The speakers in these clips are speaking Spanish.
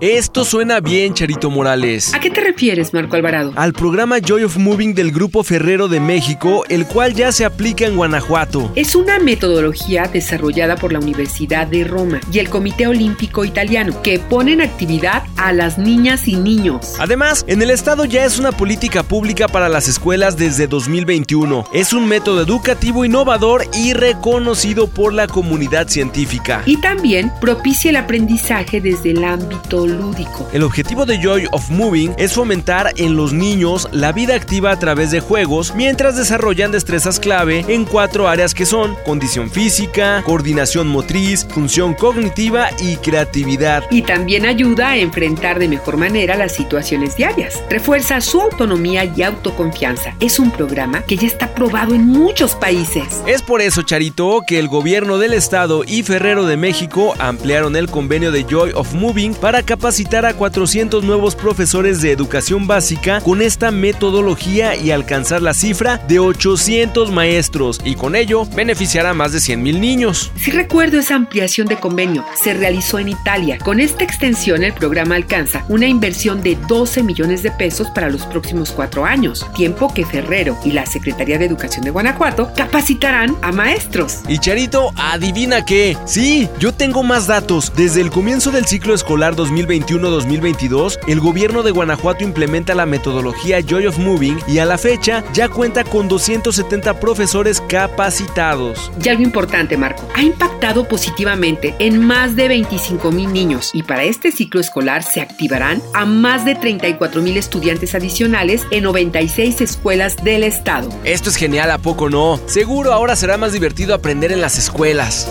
Esto suena bien, Charito Morales. ¿A qué te refieres, Marco Alvarado? Al programa Joy of Moving del Grupo Ferrero de México, el cual ya se aplica en Guanajuato. Es una metodología desarrollada por la Universidad de Roma y el Comité Olímpico Italiano, que pone en actividad a las niñas y niños. Además, en el estado ya es una política pública para las escuelas desde 2021. Es un método educativo innovador y reconocido por la comunidad científica. Y también propicia el aprendizaje desde el ámbito lúdico. El objetivo de Joy of Moving es fomentar en los niños la vida activa a través de juegos mientras desarrollan destrezas clave en cuatro áreas que son condición física, coordinación motriz, función cognitiva y creatividad. Y también ayuda a enfrentar de mejor manera las situaciones diarias. Refuerza su autonomía y autoconfianza. Es un programa que ya está probado en muchos países. Es por eso, Charito, que el gobierno del estado y Ferrero de México ampliaron el convenio de Joy of Moving para capacitar a 400 nuevos profesores de educación básica con esta metodología y alcanzar la cifra de 800 maestros y con ello beneficiará a más de 100 mil niños. Si recuerdo esa ampliación de convenio, se realizó en Italia. Con esta extensión el programa alcanza una inversión de 12 millones de pesos para los próximos cuatro años, tiempo que Ferrero y la Secretaría de Educación de Guanajuato capacitarán a maestros. Y Charito, adivina qué, sí, yo tengo más datos. Desde el comienzo del ciclo escolar 2021-2022, el gobierno de Guanajuato implementa la metodología Joy of Moving y a la fecha ya cuenta con 270 profesores capacitados. Y algo importante, Marco, ha impactado positivamente en más de 25 mil niños y para este ciclo escolar se activarán a más de 34 mil estudiantes adicionales en 96 escuelas del estado. Esto es genial, ¿a poco no? Seguro ahora será más divertido aprender en las escuelas.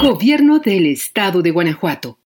Gobierno del Estado de Guanajuato.